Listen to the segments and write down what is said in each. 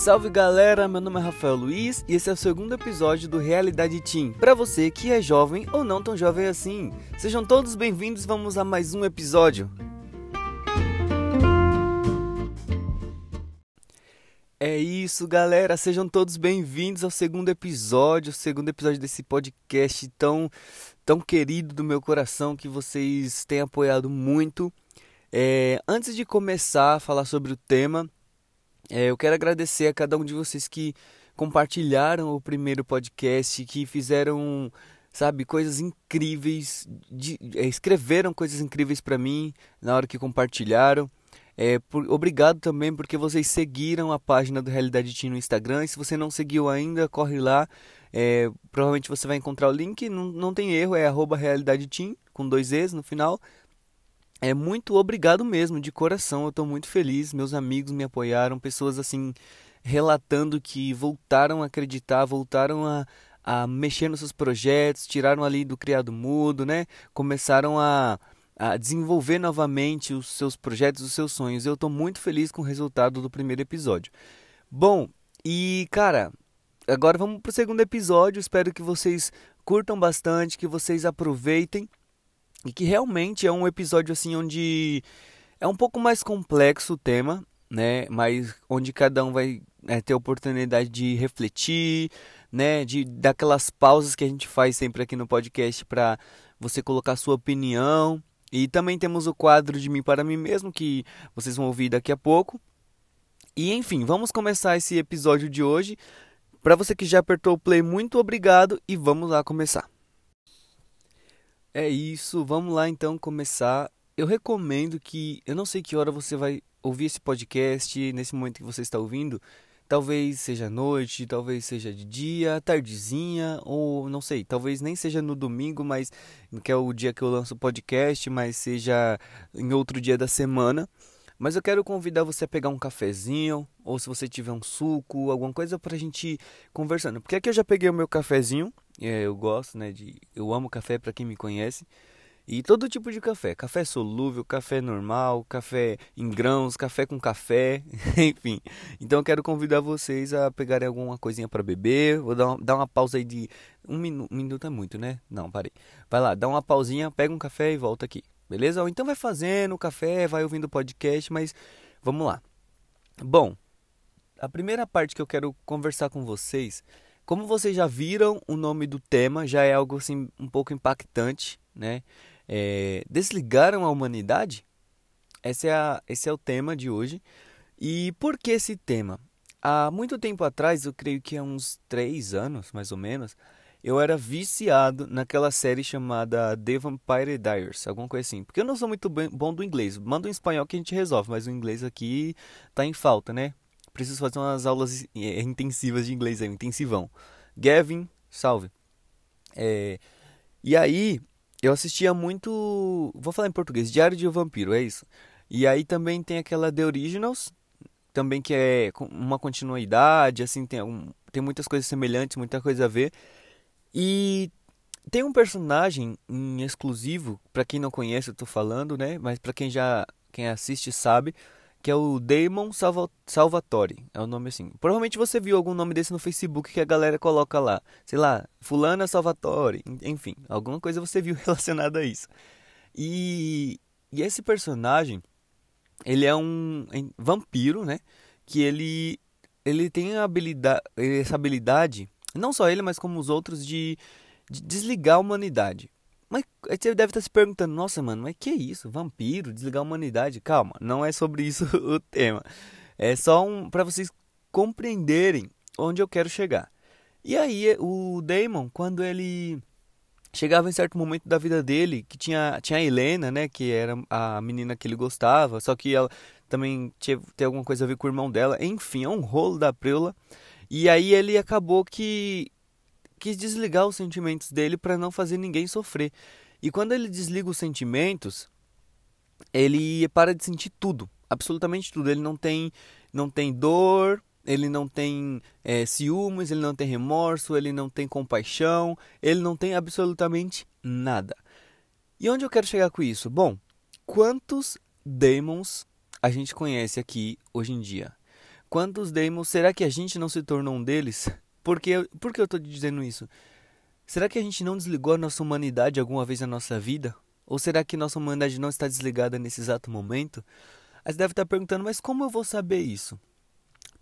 Salve galera, meu nome é Rafael Luiz e esse é o segundo episódio do Realidade Team. Para você que é jovem ou não tão jovem assim, sejam todos bem-vindos. Vamos a mais um episódio. É isso, galera. Sejam todos bem-vindos ao segundo episódio, o segundo episódio desse podcast tão, tão querido do meu coração que vocês têm apoiado muito. É, antes de começar a falar sobre o tema, é, eu quero agradecer a cada um de vocês que compartilharam o primeiro podcast, que fizeram, sabe, coisas incríveis, de, é, escreveram coisas incríveis para mim na hora que compartilharam. É, por, obrigado também porque vocês seguiram a página do Realidade Team no Instagram. E se você não seguiu ainda, corre lá. É, provavelmente você vai encontrar o link. Não, não tem erro, é arroba Realidade Team, com dois E's no final. É muito obrigado mesmo, de coração. Eu estou muito feliz. Meus amigos me apoiaram, pessoas assim relatando que voltaram a acreditar, voltaram a, a mexer nos seus projetos, tiraram ali do criado mudo, né? Começaram a, a desenvolver novamente os seus projetos, os seus sonhos. Eu estou muito feliz com o resultado do primeiro episódio. Bom, e cara, agora vamos para o segundo episódio. Espero que vocês curtam bastante, que vocês aproveitem e que realmente é um episódio assim onde é um pouco mais complexo o tema, né? Mas onde cada um vai é, ter a oportunidade de refletir, né? De daquelas pausas que a gente faz sempre aqui no podcast para você colocar sua opinião. E também temos o quadro de mim para mim mesmo que vocês vão ouvir daqui a pouco. E enfim, vamos começar esse episódio de hoje. Para você que já apertou o play, muito obrigado e vamos lá começar. É isso, vamos lá então começar. Eu recomendo que, eu não sei que hora você vai ouvir esse podcast, nesse momento que você está ouvindo, talvez seja noite, talvez seja de dia, tardezinha, ou não sei, talvez nem seja no domingo, mas que é o dia que eu lanço o podcast, mas seja em outro dia da semana. Mas eu quero convidar você a pegar um cafezinho, ou se você tiver um suco, alguma coisa pra gente ir conversando. Porque aqui eu já peguei o meu cafezinho, é, eu gosto, né? De, eu amo café para quem me conhece. E todo tipo de café, café solúvel, café normal, café em grãos, café com café, enfim. Então eu quero convidar vocês a pegarem alguma coisinha para beber. Vou dar uma, dar uma pausa aí de um um minuto é muito, né? Não, parei. Vai lá, dá uma pausinha, pega um café e volta aqui, beleza? Ou então vai fazendo o café, vai ouvindo o podcast, mas vamos lá. Bom, a primeira parte que eu quero conversar com vocês como vocês já viram, o nome do tema já é algo assim um pouco impactante, né? É, desligaram a humanidade? Esse é, a, esse é o tema de hoje. E por que esse tema? Há muito tempo atrás, eu creio que há uns três anos, mais ou menos, eu era viciado naquela série chamada The Vampire Diaries, alguma coisa assim. Porque eu não sou muito bom do inglês. Manda um espanhol que a gente resolve, mas o inglês aqui tá em falta, né? preciso fazer umas aulas é, intensivas de inglês aí, um intensivão. Gavin, salve. É, e aí, eu assistia muito. Vou falar em português, Diário de um Vampiro, é isso. E aí também tem aquela The Originals, também que é uma continuidade, assim, tem, um, tem muitas coisas semelhantes, muita coisa a ver. E tem um personagem em exclusivo, para quem não conhece, eu tô falando, né? Mas para quem já quem assiste sabe, que é o Damon Salva Salvatore, é o nome assim. Provavelmente você viu algum nome desse no Facebook que a galera coloca lá, sei lá, Fulana Salvatore, enfim, alguma coisa você viu relacionada a isso. E, e esse personagem, ele é um vampiro, né? Que ele ele tem a habilidade, essa habilidade, não só ele, mas como os outros de, de desligar a humanidade. Mas você deve estar se perguntando, nossa, mano, mas que isso? Vampiro, desligar a humanidade? Calma, não é sobre isso o tema. É só um para vocês compreenderem onde eu quero chegar. E aí o Damon, quando ele chegava em certo momento da vida dele, que tinha, tinha a Helena, né, que era a menina que ele gostava, só que ela também tinha, tem alguma coisa a ver com o irmão dela, enfim, é um rolo da preula. E aí ele acabou que quis desligar os sentimentos dele para não fazer ninguém sofrer. E quando ele desliga os sentimentos, ele para de sentir tudo, absolutamente tudo. Ele não tem, não tem dor, ele não tem é, ciúmes, ele não tem remorso, ele não tem compaixão, ele não tem absolutamente nada. E onde eu quero chegar com isso? Bom, quantos demons a gente conhece aqui hoje em dia? Quantos demos, será que a gente não se tornou um deles? Porque, por que eu estou dizendo isso? Será que a gente não desligou a nossa humanidade alguma vez na nossa vida? Ou será que nossa humanidade não está desligada nesse exato momento? Aí você deve estar perguntando, mas como eu vou saber isso?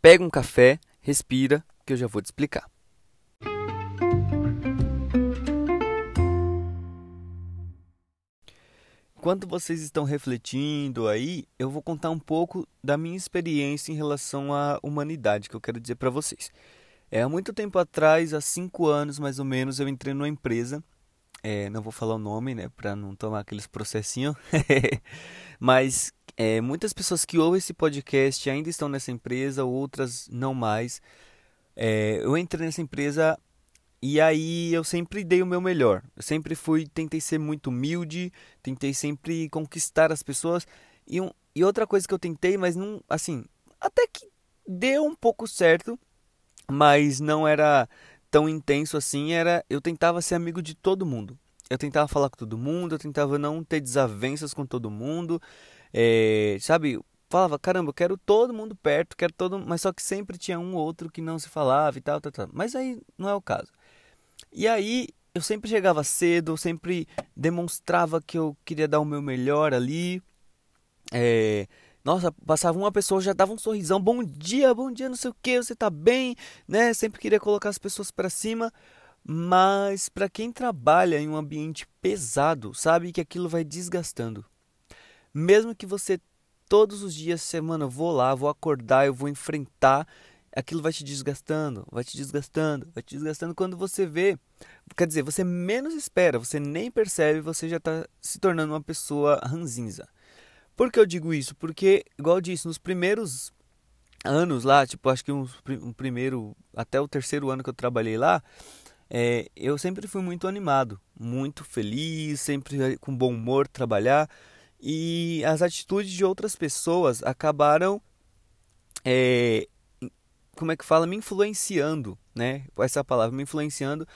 Pega um café, respira, que eu já vou te explicar. Enquanto vocês estão refletindo aí, eu vou contar um pouco da minha experiência em relação à humanidade que eu quero dizer para vocês. É, há muito tempo atrás, há cinco anos mais ou menos, eu entrei numa empresa. É, não vou falar o nome, né, para não tomar aqueles processinhos. Mas é, muitas pessoas que ouvem esse podcast ainda estão nessa empresa, outras não mais. É, eu entrei nessa empresa e aí eu sempre dei o meu melhor. Eu sempre fui, tentei ser muito humilde, tentei sempre conquistar as pessoas. E, um, e outra coisa que eu tentei, mas não, assim, até que deu um pouco certo, mas não era tão intenso assim, era eu tentava ser amigo de todo mundo. Eu tentava falar com todo mundo, eu tentava não ter desavenças com todo mundo. É, sabe, falava, caramba, eu quero todo mundo perto, quero todo, mas só que sempre tinha um ou outro que não se falava e tal, tal, tal. Mas aí não é o caso. E aí eu sempre chegava cedo, eu sempre demonstrava que eu queria dar o meu melhor ali. É, nossa, passava uma pessoa, já dava um sorrisão, bom dia, bom dia, não sei o que, você tá bem, né? Sempre queria colocar as pessoas para cima. Mas para quem trabalha em um ambiente pesado, sabe que aquilo vai desgastando. Mesmo que você todos os dias, semana, vou lá, vou acordar, eu vou enfrentar aquilo vai te desgastando, vai te desgastando, vai te desgastando quando você vê. Quer dizer, você menos espera, você nem percebe, você já está se tornando uma pessoa ranzinza. Por que eu digo isso? Porque, igual eu disse, nos primeiros anos lá, tipo, acho que um, um primeiro, até o terceiro ano que eu trabalhei lá, é, eu sempre fui muito animado, muito feliz, sempre com bom humor trabalhar. E as atitudes de outras pessoas acabaram é, como é que fala, me influenciando, né? Essa palavra, me influenciando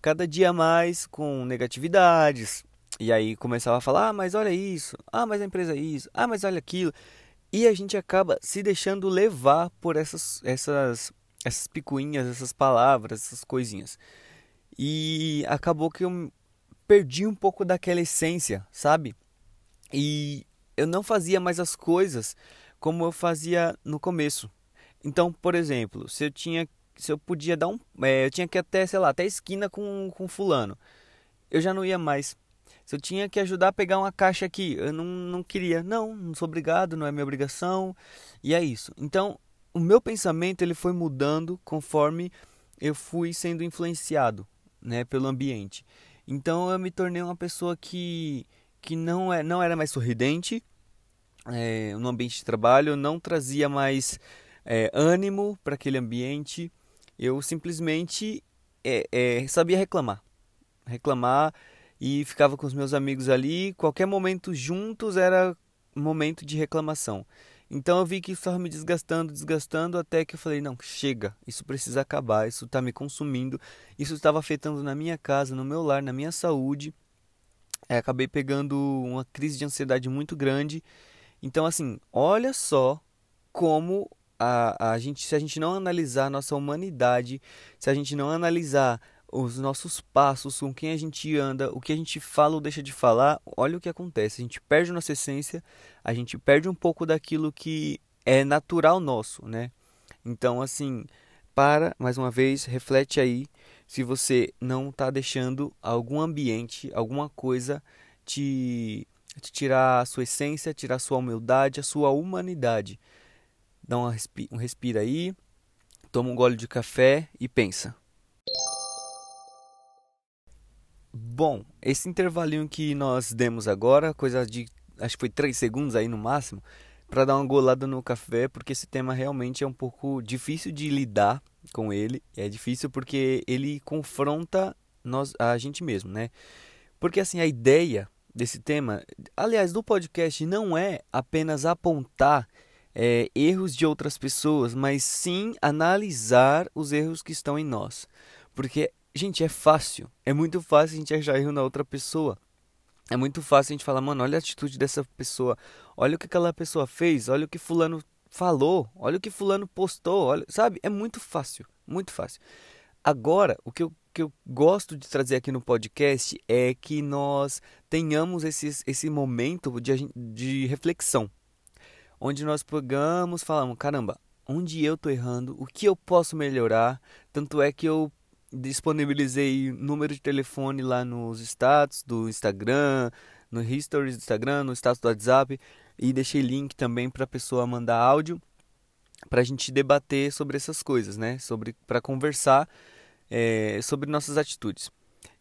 cada dia mais com negatividades. E aí começava a falar, ah, mas olha isso, ah, mas a empresa é isso, ah, mas olha aquilo. E a gente acaba se deixando levar por essas, essas, essas picuinhas, essas palavras, essas coisinhas. E acabou que eu perdi um pouco daquela essência, sabe? E eu não fazia mais as coisas como eu fazia no começo. Então, por exemplo, se eu tinha se eu podia dar um, é, eu tinha que até, sei lá, até esquina com com fulano. Eu já não ia mais. Se eu tinha que ajudar a pegar uma caixa aqui, eu não, não queria. Não, não sou obrigado, não é minha obrigação. E é isso. Então, o meu pensamento ele foi mudando conforme eu fui sendo influenciado, né, pelo ambiente. Então, eu me tornei uma pessoa que que não é não era mais sorridente é, no ambiente de trabalho, não trazia mais é, ânimo para aquele ambiente. Eu simplesmente é, é, sabia reclamar. Reclamar e ficava com os meus amigos ali. Qualquer momento juntos era momento de reclamação. Então eu vi que isso estava me desgastando, desgastando, até que eu falei: não, chega, isso precisa acabar, isso está me consumindo, isso estava afetando na minha casa, no meu lar, na minha saúde. É, acabei pegando uma crise de ansiedade muito grande. Então, assim, olha só como a, a gente, se a gente não analisar a nossa humanidade, se a gente não analisar os nossos passos, com quem a gente anda, o que a gente fala ou deixa de falar, olha o que acontece. A gente perde a nossa essência, a gente perde um pouco daquilo que é natural nosso, né? Então, assim, para, mais uma vez, reflete aí se você não está deixando algum ambiente, alguma coisa te, te tirar a sua essência, tirar a sua humildade, a sua humanidade. Dá uma respi um respira aí, toma um gole de café e pensa. Bom, esse intervalinho que nós demos agora, coisa de acho que foi 3 segundos aí no máximo, para dar uma golada no café, porque esse tema realmente é um pouco difícil de lidar com ele. É difícil porque ele confronta nós, a gente mesmo, né? Porque assim, a ideia desse tema, aliás, do podcast não é apenas apontar é, erros de outras pessoas, mas sim analisar os erros que estão em nós. Porque, gente, é fácil, é muito fácil a gente achar erro na outra pessoa. É muito fácil a gente falar, mano, olha a atitude dessa pessoa, olha o que aquela pessoa fez, olha o que fulano falou, olha o que fulano postou, olha, sabe? É muito fácil, muito fácil. Agora, o que eu, que eu gosto de trazer aqui no podcast é que nós tenhamos esse, esse momento de, de reflexão, onde nós pegamos, falamos, caramba, onde eu tô errando, o que eu posso melhorar, tanto é que eu disponibilizei número de telefone lá nos status do Instagram, no History do Instagram, no status do WhatsApp e deixei link também para a pessoa mandar áudio para a gente debater sobre essas coisas, né? Sobre para conversar é, sobre nossas atitudes.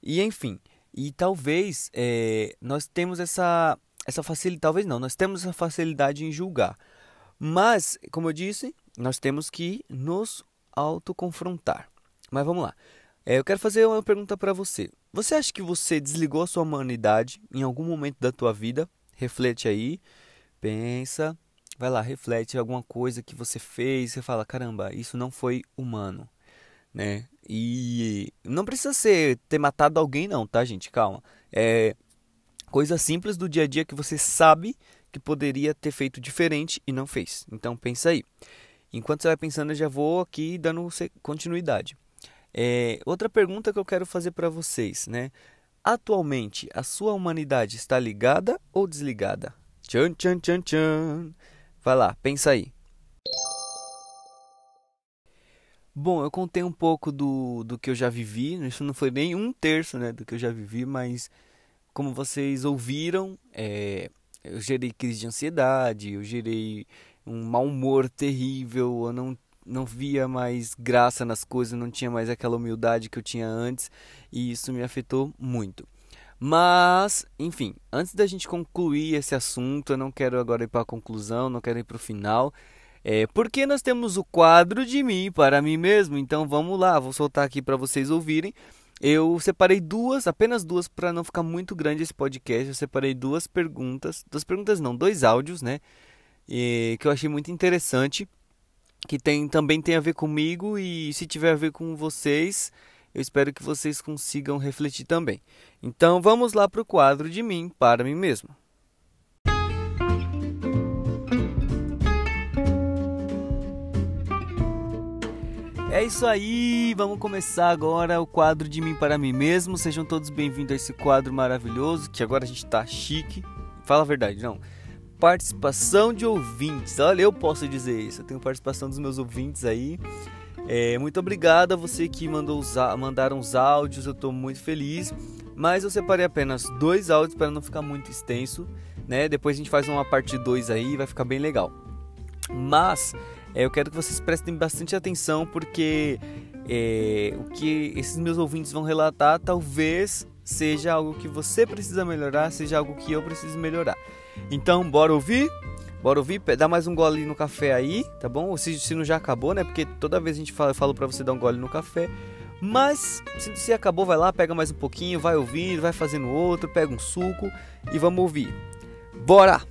E enfim, e talvez é, nós temos essa essa facilidade, talvez não, nós temos essa facilidade em julgar. Mas, como eu disse, nós temos que nos autoconfrontar. Mas vamos lá. É, eu quero fazer uma pergunta para você. Você acha que você desligou a sua humanidade em algum momento da tua vida? Reflete aí, pensa, vai lá, reflete alguma coisa que você fez, você fala, caramba, isso não foi humano, né? E não precisa ser ter matado alguém não, tá, gente? Calma. É coisa simples do dia a dia que você sabe que poderia ter feito diferente e não fez. Então pensa aí. Enquanto você vai pensando, eu já vou aqui dando continuidade. É, outra pergunta que eu quero fazer para vocês, né? Atualmente, a sua humanidade está ligada ou desligada? Tchan, tchan, tchan, tchan. Vai lá, pensa aí. Bom, eu contei um pouco do, do que eu já vivi. Isso não foi nem um terço né, do que eu já vivi, mas como vocês ouviram, é, eu gerei crise de ansiedade, eu gerei um mau humor terrível, eu não não via mais graça nas coisas, não tinha mais aquela humildade que eu tinha antes e isso me afetou muito. Mas, enfim, antes da gente concluir esse assunto, eu não quero agora ir para a conclusão, não quero ir para o final. É, porque nós temos o quadro de mim para mim mesmo. Então vamos lá, vou soltar aqui para vocês ouvirem. Eu separei duas, apenas duas, para não ficar muito grande esse podcast. Eu separei duas perguntas, duas perguntas não, dois áudios, né? E, que eu achei muito interessante que tem, também tem a ver comigo e se tiver a ver com vocês, eu espero que vocês consigam refletir também. Então vamos lá para o quadro de mim para mim mesmo. É isso aí, vamos começar agora o quadro de mim para mim mesmo. Sejam todos bem-vindos a esse quadro maravilhoso, que agora a gente tá chique. Fala a verdade, não participação de ouvintes. Olha, eu posso dizer isso. Eu tenho participação dos meus ouvintes aí. É, muito obrigado a você que mandou os, mandaram os áudios, eu estou muito feliz. Mas eu separei apenas dois áudios para não ficar muito extenso. Né? Depois a gente faz uma parte 2 aí, vai ficar bem legal. Mas eu quero que vocês prestem bastante atenção porque é, o que esses meus ouvintes vão relatar talvez seja algo que você precisa melhorar, seja algo que eu preciso melhorar. Então, bora ouvir? Bora ouvir? Dá mais um gole no café aí, tá bom? Se, se não já acabou, né? Porque toda vez a gente fala, eu falo pra você dar um gole no café. Mas, se, se acabou, vai lá, pega mais um pouquinho, vai ouvindo, vai fazendo outro, pega um suco e vamos ouvir. Bora!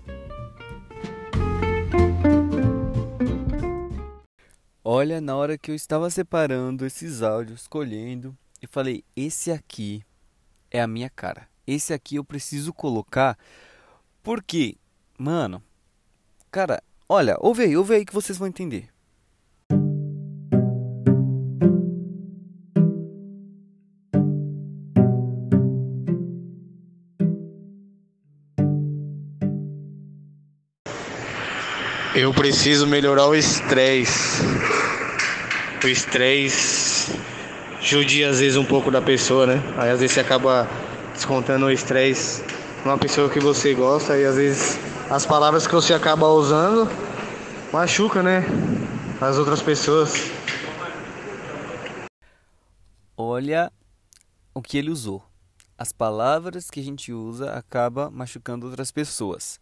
Olha, na hora que eu estava separando esses áudios, escolhendo, eu falei: esse aqui é a minha cara. Esse aqui eu preciso colocar porque, mano, cara, olha, ouve aí, ouve aí que vocês vão entender. Eu preciso melhorar o estresse. O estresse judia às vezes um pouco da pessoa, né? Aí às vezes você acaba descontando o estresse uma pessoa que você gosta e às vezes as palavras que você acaba usando machuca, né? As outras pessoas. Olha o que ele usou. As palavras que a gente usa acaba machucando outras pessoas.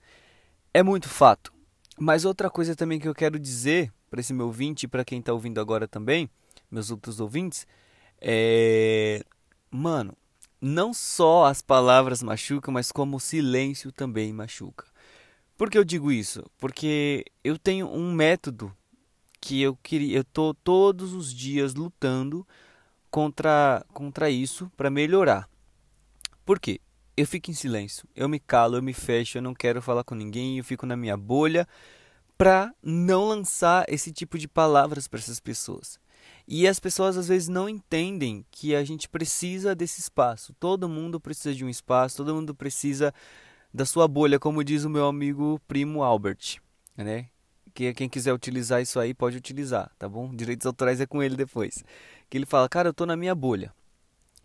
É muito fato. Mas outra coisa também que eu quero dizer para esse meu ouvinte e para quem está ouvindo agora também, meus outros ouvintes, é. Mano, não só as palavras machucam, mas como o silêncio também machuca. Por que eu digo isso? Porque eu tenho um método que eu queria, eu tô todos os dias lutando contra contra isso para melhorar. Por quê? Eu fico em silêncio, eu me calo, eu me fecho, eu não quero falar com ninguém, eu fico na minha bolha para não lançar esse tipo de palavras para essas pessoas. E as pessoas às vezes não entendem que a gente precisa desse espaço. Todo mundo precisa de um espaço, todo mundo precisa da sua bolha, como diz o meu amigo primo Albert, né? Que quem quiser utilizar isso aí pode utilizar, tá bom? Direitos autorais é com ele depois. Que ele fala: "Cara, eu tô na minha bolha".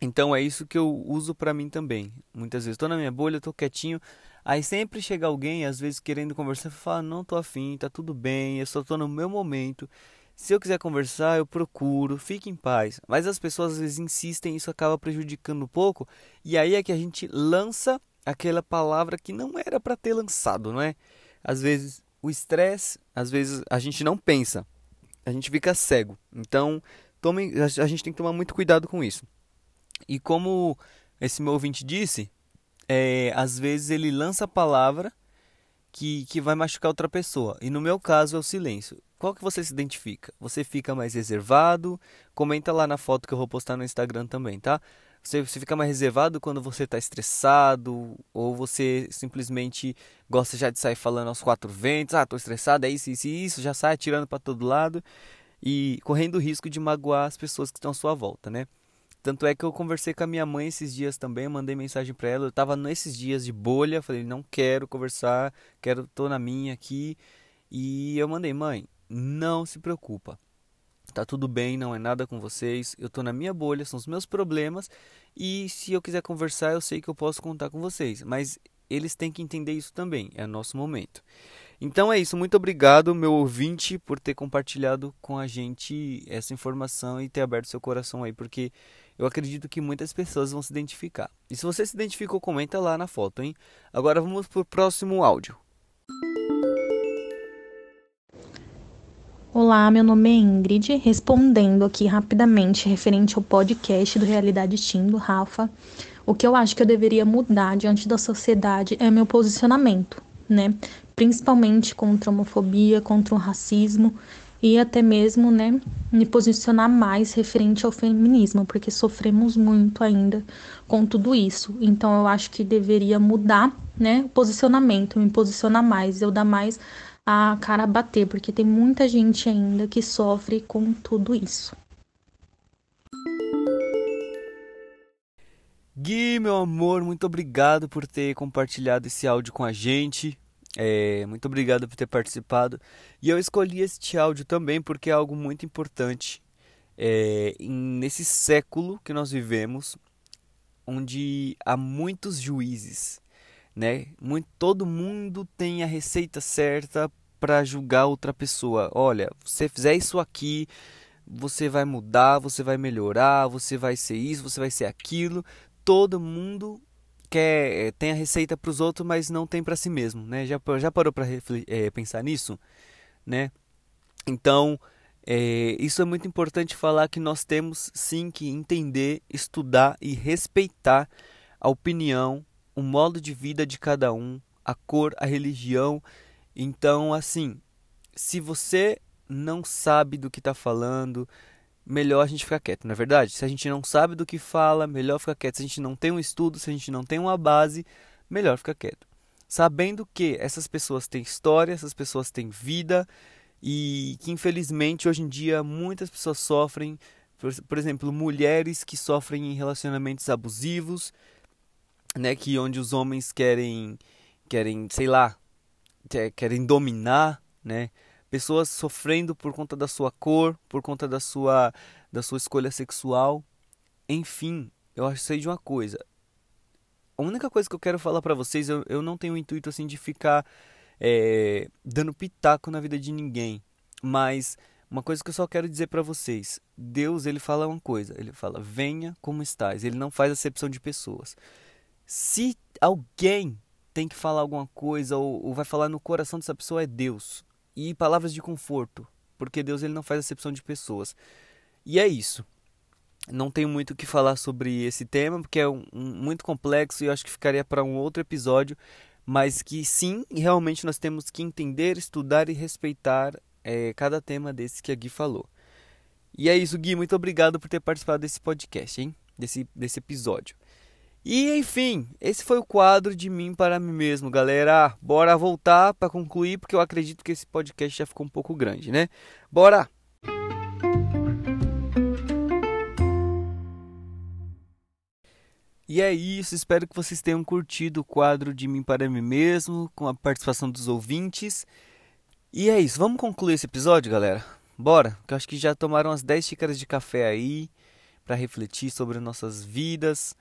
Então é isso que eu uso para mim também. Muitas vezes tô na minha bolha, tô quietinho, aí sempre chega alguém, às vezes querendo conversar, fala: "Não tô afim, tá tudo bem, eu só tô no meu momento". Se eu quiser conversar, eu procuro, fique em paz. Mas as pessoas às vezes insistem, isso acaba prejudicando um pouco. E aí é que a gente lança aquela palavra que não era para ter lançado, não é? Às vezes o estresse, às vezes a gente não pensa, a gente fica cego. Então, tome, a gente tem que tomar muito cuidado com isso. E como esse meu ouvinte disse, é, às vezes ele lança a palavra que, que vai machucar outra pessoa. E no meu caso é o silêncio. Qual que você se identifica? Você fica mais reservado? Comenta lá na foto que eu vou postar no Instagram também, tá? Você, você fica mais reservado quando você está estressado? Ou você simplesmente gosta já de sair falando aos quatro ventos? Ah, tô estressado, é isso, isso, isso, já sai atirando para todo lado e correndo o risco de magoar as pessoas que estão à sua volta, né? Tanto é que eu conversei com a minha mãe esses dias também, mandei mensagem para ela. Eu tava nesses dias de bolha, falei, não quero conversar, quero tô na minha aqui. E eu mandei, mãe, não se preocupa. Tá tudo bem, não é nada com vocês. Eu tô na minha bolha, são os meus problemas. E se eu quiser conversar, eu sei que eu posso contar com vocês. Mas eles têm que entender isso também, é nosso momento. Então é isso, muito obrigado, meu ouvinte, por ter compartilhado com a gente essa informação e ter aberto seu coração aí, porque eu acredito que muitas pessoas vão se identificar. E se você se identificou, comenta lá na foto, hein? Agora vamos pro próximo áudio. Olá, meu nome é Ingrid, respondendo aqui rapidamente referente ao podcast do Realidade Team do Rafa. O que eu acho que eu deveria mudar diante da sociedade é meu posicionamento, né? Principalmente contra a homofobia, contra o racismo e até mesmo, né, me posicionar mais referente ao feminismo, porque sofremos muito ainda com tudo isso. Então eu acho que deveria mudar, né, o posicionamento, me posicionar mais, eu dar mais a cara a bater, porque tem muita gente ainda que sofre com tudo isso. Gui, meu amor, muito obrigado por ter compartilhado esse áudio com a gente. É, muito obrigado por ter participado. E eu escolhi este áudio também porque é algo muito importante é, nesse século que nós vivemos, onde há muitos juízes, né? Muito, todo mundo tem a receita certa para julgar outra pessoa. Olha, você fizer isso aqui, você vai mudar, você vai melhorar, você vai ser isso, você vai ser aquilo. Todo mundo quer tem a receita para os outros, mas não tem para si mesmo, né? Já já parou para é, pensar nisso, né? Então é, isso é muito importante falar que nós temos sim que entender, estudar e respeitar a opinião o modo de vida de cada um, a cor, a religião. Então, assim, se você não sabe do que está falando, melhor a gente ficar quieto, não é verdade? Se a gente não sabe do que fala, melhor ficar quieto. Se a gente não tem um estudo, se a gente não tem uma base, melhor ficar quieto. Sabendo que essas pessoas têm história, essas pessoas têm vida e que infelizmente hoje em dia muitas pessoas sofrem, por, por exemplo, mulheres que sofrem em relacionamentos abusivos, né, que onde os homens querem querem, sei lá, querem dominar, né? Pessoas sofrendo por conta da sua cor, por conta da sua da sua escolha sexual. Enfim, eu sei de uma coisa. A única coisa que eu quero falar para vocês, eu, eu não tenho o intuito assim de ficar é, dando pitaco na vida de ninguém, mas uma coisa que eu só quero dizer para vocês: Deus ele fala uma coisa, ele fala venha como estás. Ele não faz acepção de pessoas. Se alguém tem que falar alguma coisa ou, ou vai falar no coração dessa pessoa é Deus. E palavras de conforto, porque Deus ele não faz acepção de pessoas. E é isso. Não tenho muito o que falar sobre esse tema, porque é um, um, muito complexo e eu acho que ficaria para um outro episódio. Mas que sim, realmente nós temos que entender, estudar e respeitar é, cada tema desse que a Gui falou. E é isso, Gui. Muito obrigado por ter participado desse podcast, hein? Desse, desse episódio. E enfim, esse foi o quadro de mim para mim mesmo, galera. Bora voltar para concluir, porque eu acredito que esse podcast já ficou um pouco grande, né? Bora! E é isso, espero que vocês tenham curtido o quadro de mim para mim mesmo, com a participação dos ouvintes. E é isso, vamos concluir esse episódio, galera? Bora, que eu acho que já tomaram umas 10 xícaras de café aí para refletir sobre nossas vidas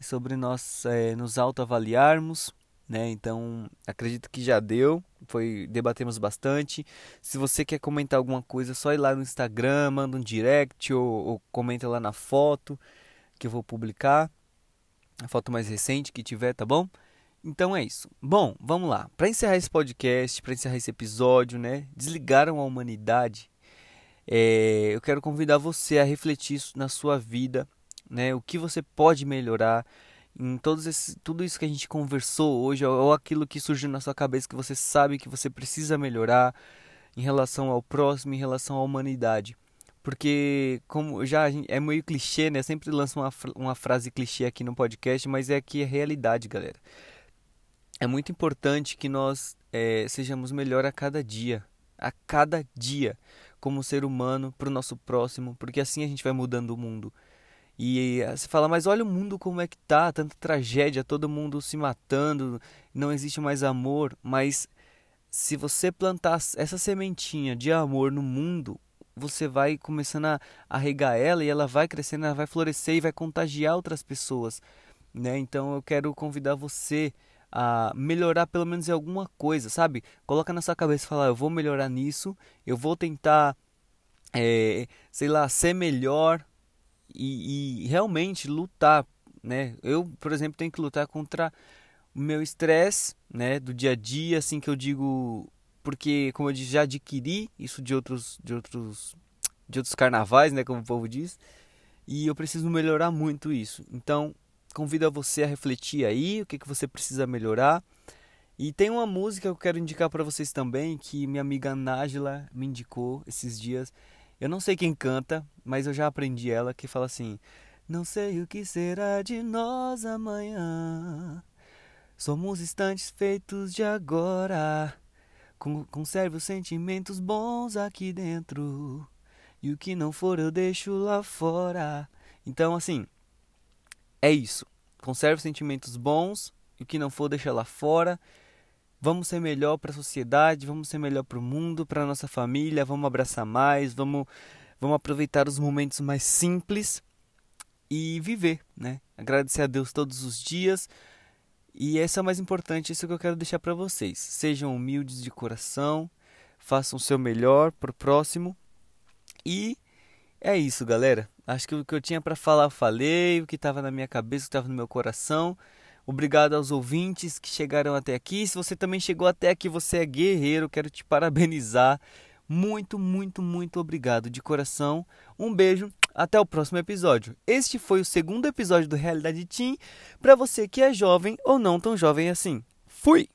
sobre nós é, nos autoavaliarmos, né? Então, acredito que já deu, foi debatemos bastante. Se você quer comentar alguma coisa, só ir lá no Instagram, manda um direct ou, ou comenta lá na foto que eu vou publicar, a foto mais recente que tiver, tá bom? Então é isso. Bom, vamos lá. Para encerrar esse podcast, para encerrar esse episódio, né? Desligaram a humanidade. É, eu quero convidar você a refletir na sua vida né? O que você pode melhorar em todos esse, tudo isso que a gente conversou hoje, ou aquilo que surgiu na sua cabeça que você sabe que você precisa melhorar em relação ao próximo, em relação à humanidade. Porque, como já é meio clichê, né? Eu sempre lanço uma, uma frase clichê aqui no podcast, mas é aqui a realidade, galera. É muito importante que nós é, sejamos melhor a cada dia. A cada dia, como ser humano, para o nosso próximo, porque assim a gente vai mudando o mundo. E você fala, mas olha o mundo como é que tá, tanta tragédia, todo mundo se matando, não existe mais amor. Mas se você plantar essa sementinha de amor no mundo, você vai começando a, a regar ela e ela vai crescendo, ela vai florescer e vai contagiar outras pessoas. Né? Então eu quero convidar você a melhorar pelo menos em alguma coisa, sabe? Coloca na sua cabeça e fala, eu vou melhorar nisso, eu vou tentar, é, sei lá, ser melhor e, e realmente lutar, né? Eu, por exemplo, tenho que lutar contra o meu estresse, né, do dia a dia, assim que eu digo, porque como eu disse, já adquiri isso de outros de outros de outros carnavais, né, como o povo diz, e eu preciso melhorar muito isso. Então, convido a você a refletir aí o que que você precisa melhorar. E tem uma música que eu quero indicar para vocês também, que minha amiga Nájila me indicou esses dias. Eu não sei quem canta, mas eu já aprendi ela que fala assim: Não sei o que será de nós amanhã. Somos instantes feitos de agora. Conserve os sentimentos bons aqui dentro. E o que não for eu deixo lá fora. Então, assim, é isso. Conserve sentimentos bons. E o que não for, deixa lá fora. Vamos ser melhor para a sociedade, vamos ser melhor para o mundo, para nossa família, vamos abraçar mais, vamos, vamos aproveitar os momentos mais simples e viver, né? Agradecer a Deus todos os dias. E esse é o mais importante, isso que eu quero deixar para vocês. Sejam humildes de coração, façam o seu melhor para o próximo. E é isso, galera. Acho que o que eu tinha para falar eu falei, o que estava na minha cabeça, o que estava no meu coração. Obrigado aos ouvintes que chegaram até aqui. Se você também chegou até aqui, você é guerreiro, quero te parabenizar. Muito, muito, muito obrigado de coração. Um beijo, até o próximo episódio. Este foi o segundo episódio do Realidade Team para você que é jovem ou não tão jovem assim. Fui!